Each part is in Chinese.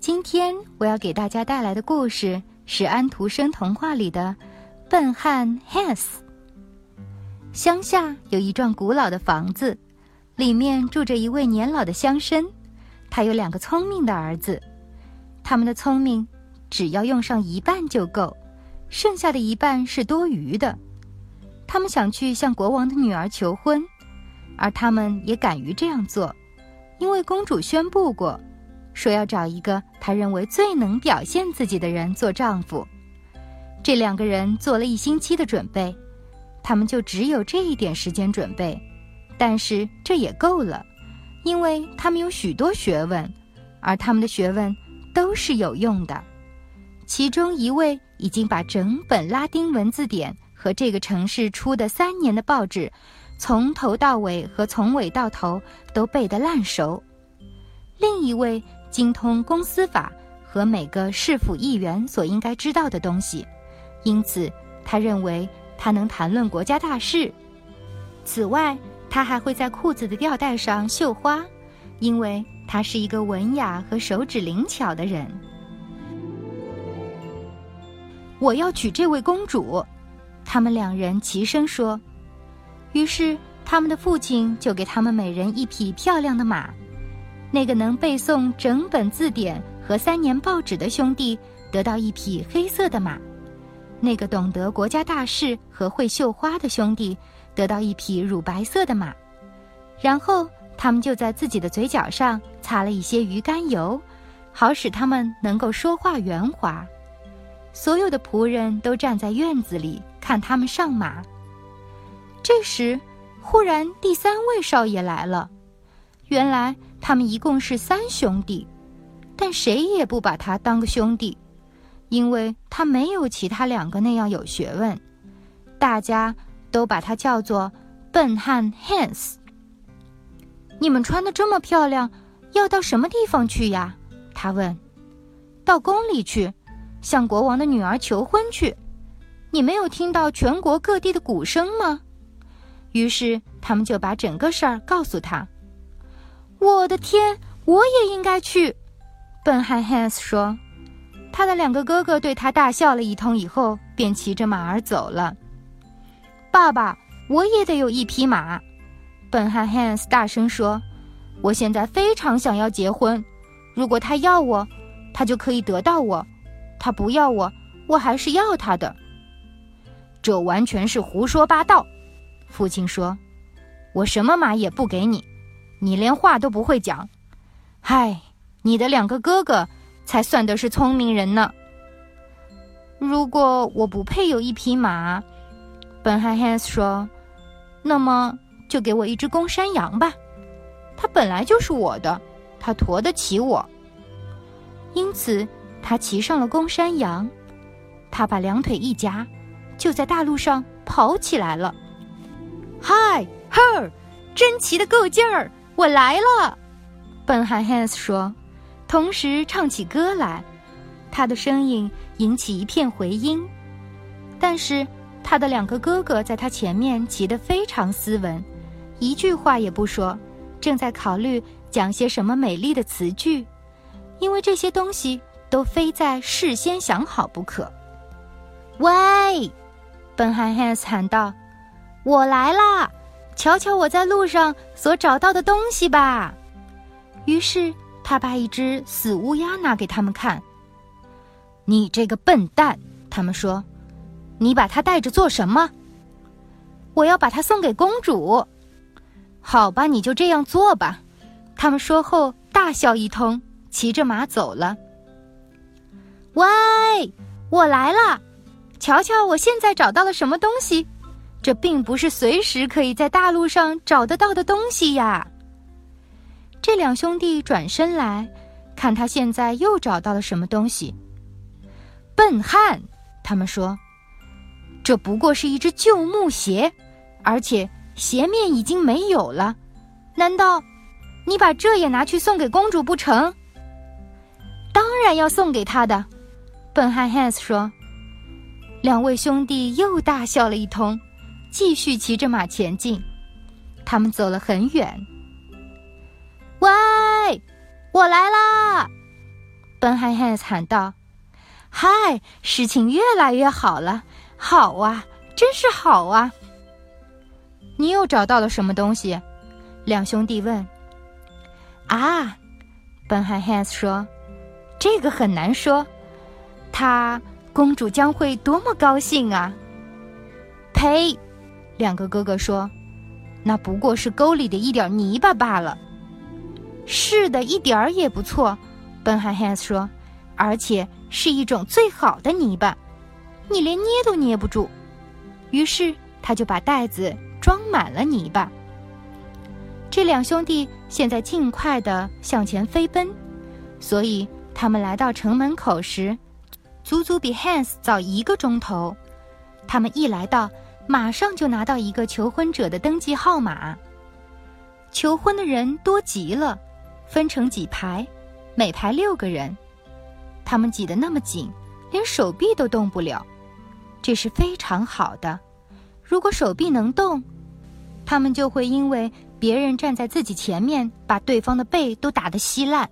今天我要给大家带来的故事是安徒生童话里的《笨汉 Hans》。乡下有一幢古老的房子，里面住着一位年老的乡绅，他有两个聪明的儿子，他们的聪明只要用上一半就够，剩下的一半是多余的。他们想去向国王的女儿求婚，而他们也敢于这样做，因为公主宣布过。说要找一个他认为最能表现自己的人做丈夫。这两个人做了一星期的准备，他们就只有这一点时间准备，但是这也够了，因为他们有许多学问，而他们的学问都是有用的。其中一位已经把整本拉丁文字典和这个城市出的三年的报纸，从头到尾和从尾到头都背得烂熟，另一位。精通公司法和每个市府议员所应该知道的东西，因此他认为他能谈论国家大事。此外，他还会在裤子的吊带上绣花，因为他是一个文雅和手指灵巧的人。我要娶这位公主，他们两人齐声说。于是，他们的父亲就给他们每人一匹漂亮的马。那个能背诵整本字典和三年报纸的兄弟得到一匹黑色的马，那个懂得国家大事和会绣花的兄弟得到一匹乳白色的马，然后他们就在自己的嘴角上擦了一些鱼肝油，好使他们能够说话圆滑。所有的仆人都站在院子里看他们上马。这时，忽然第三位少爷来了，原来。他们一共是三兄弟，但谁也不把他当个兄弟，因为他没有其他两个那样有学问。大家都把他叫做笨汉 Hans。你们穿的这么漂亮，要到什么地方去呀？他问。到宫里去，向国王的女儿求婚去。你没有听到全国各地的鼓声吗？于是他们就把整个事儿告诉他。我的天，我也应该去。笨汉 Hans 说：“他的两个哥哥对他大笑了一通，以后便骑着马儿走了。”爸爸，我也得有一匹马。笨汉 Hans 大声说：“我现在非常想要结婚。如果他要我，他就可以得到我；他不要我，我还是要他的。”这完全是胡说八道。父亲说：“我什么马也不给你。”你连话都不会讲，嗨，你的两个哥哥才算得是聪明人呢。如果我不配有一匹马，本哈汉斯说，那么就给我一只公山羊吧，它本来就是我的，它驮得起我。因此，他骑上了公山羊，他把两腿一夹，就在大路上跑起来了。嗨，呵，真骑得够劲儿！我来了，笨汉 Hans 说，同时唱起歌来，他的声音引起一片回音。但是他的两个哥哥在他前面骑得非常斯文，一句话也不说，正在考虑讲些什么美丽的词句，因为这些东西都非在事先想好不可。喂，笨汉 Hans 喊道：“我来啦！”瞧瞧我在路上所找到的东西吧。于是他把一只死乌鸦拿给他们看。你这个笨蛋，他们说，你把它带着做什么？我要把它送给公主。好吧，你就这样做吧。他们说后大笑一通，骑着马走了。喂，我来了，瞧瞧我现在找到了什么东西。这并不是随时可以在大路上找得到的东西呀。这两兄弟转身来看，他现在又找到了什么东西。笨汉！”他们说：“这不过是一只旧木鞋，而且鞋面已经没有了。难道你把这也拿去送给公主不成？”“当然要送给她的。”笨汉 Hans 说。两位兄弟又大笑了一通，继续骑着马前进。他们走了很远。喂，我来啦！笨汉汉喊道：“嗨，事情越来越好了，好啊，真是好啊！”你又找到了什么东西？两兄弟问。啊，笨汉汉说：“这个很难说。”他。公主将会多么高兴啊！呸！两个哥哥说：“那不过是沟里的一点泥巴罢了。”是的，一点儿也不错。笨汉 Hans 说：“而且是一种最好的泥巴，你连捏都捏不住。”于是他就把袋子装满了泥巴。这两兄弟现在尽快的向前飞奔，所以他们来到城门口时。足足比 Hans 早一个钟头，他们一来到，马上就拿到一个求婚者的登记号码。求婚的人多极了，分成几排，每排六个人，他们挤得那么紧，连手臂都动不了。这是非常好的。如果手臂能动，他们就会因为别人站在自己前面，把对方的背都打得稀烂。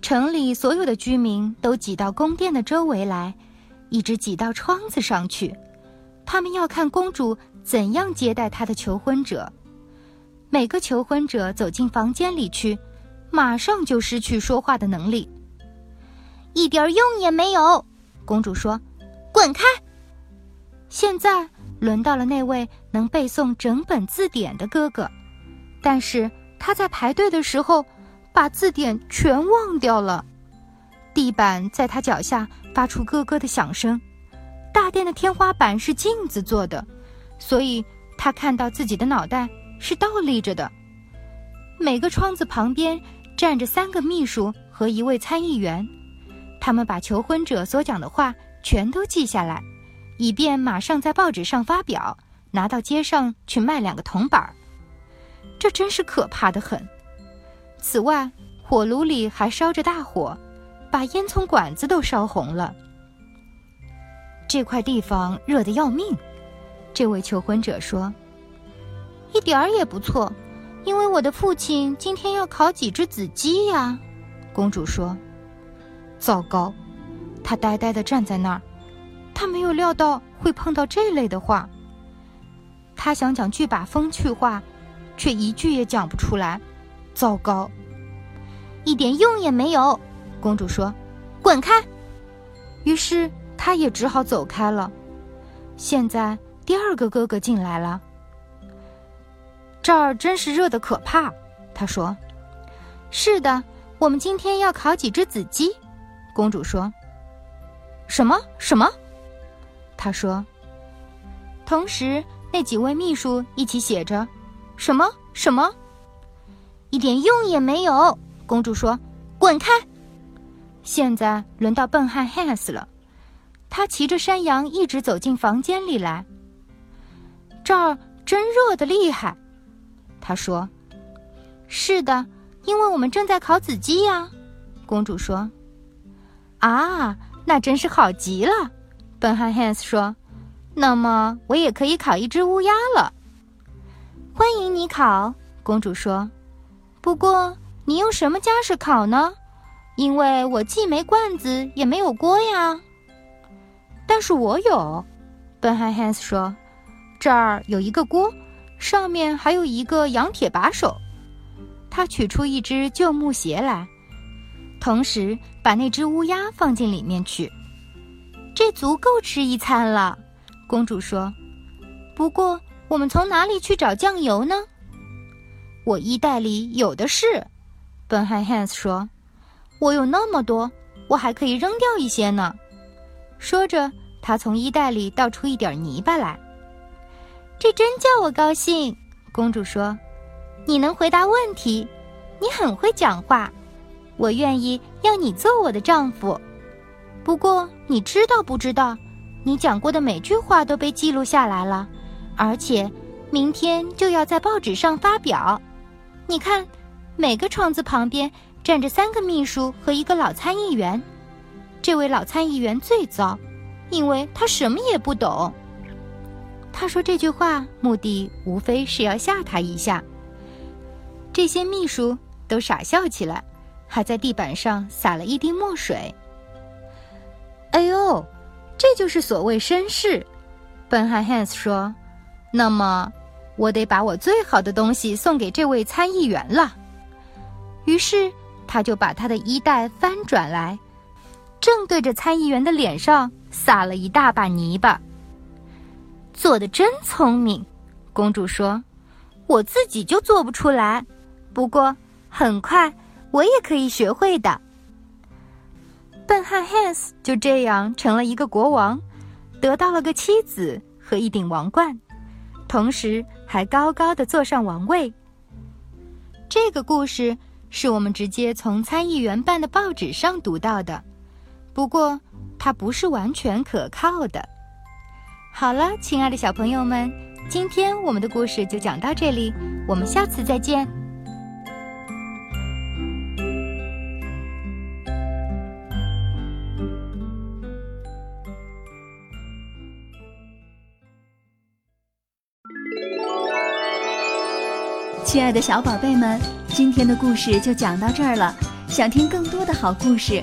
城里所有的居民都挤到宫殿的周围来，一直挤到窗子上去。他们要看公主怎样接待她的求婚者。每个求婚者走进房间里去，马上就失去说话的能力，一点用也没有。公主说：“滚开！”现在轮到了那位能背诵整本字典的哥哥，但是他在排队的时候。把字典全忘掉了，地板在他脚下发出咯咯的响声。大殿的天花板是镜子做的，所以他看到自己的脑袋是倒立着的。每个窗子旁边站着三个秘书和一位参议员，他们把求婚者所讲的话全都记下来，以便马上在报纸上发表，拿到街上去卖两个铜板儿。这真是可怕的很。此外，火炉里还烧着大火，把烟囱管子都烧红了。这块地方热得要命。这位求婚者说：“一点儿也不错，因为我的父亲今天要烤几只子鸡呀。”公主说：“糟糕！”他呆呆地站在那儿，他没有料到会碰到这类的话。他想讲句把风趣话，却一句也讲不出来。糟糕，一点用也没有。公主说：“滚开！”于是他也只好走开了。现在第二个哥哥进来了。这儿真是热的可怕，他说：“是的，我们今天要烤几只子鸡。”公主说：“什么什么？”他说。同时，那几位秘书一起写着：“什么什么。”一点用也没有，公主说：“滚开！”现在轮到笨汉 has 了，他骑着山羊一直走进房间里来。这儿真热的厉害，他说：“是的，因为我们正在烤子鸡呀。”公主说：“啊，那真是好极了。”笨汉汉斯说：“那么我也可以烤一只乌鸦了。”欢迎你烤，公主说。不过，你用什么家什烤呢？因为我既没罐子，也没有锅呀。但是我有，笨汉 Hans 说：“这儿有一个锅，上面还有一个羊铁把手。”他取出一只旧木鞋来，同时把那只乌鸦放进里面去。这足够吃一餐了，公主说。不过，我们从哪里去找酱油呢？我衣袋里有的是，笨汉 Hans 说：“我有那么多，我还可以扔掉一些呢。”说着，他从衣袋里倒出一点泥巴来。这真叫我高兴，公主说：“你能回答问题，你很会讲话，我愿意要你做我的丈夫。”不过你知道不知道，你讲过的每句话都被记录下来了，而且明天就要在报纸上发表。你看，每个窗子旁边站着三个秘书和一个老参议员。这位老参议员最糟，因为他什么也不懂。他说这句话目的无非是要吓他一下。这些秘书都傻笑起来，还在地板上撒了一滴墨水。哎呦，这就是所谓绅士，笨汉汉斯说。那么，我得把我最好的东西送给这位参议员了。于是，他就把他的衣袋翻转来。正对着参议员的脸上撒了一大把泥巴。做的真聪明，公主说：“我自己就做不出来，不过很快我也可以学会的。”笨汉汉斯就这样成了一个国王，得到了个妻子和一顶王冠，同时还高高的坐上王位。这个故事是我们直接从参议员办的报纸上读到的。不过，它不是完全可靠的。好了，亲爱的小朋友们，今天我们的故事就讲到这里，我们下次再见。亲爱的小宝贝们，今天的故事就讲到这儿了。想听更多的好故事。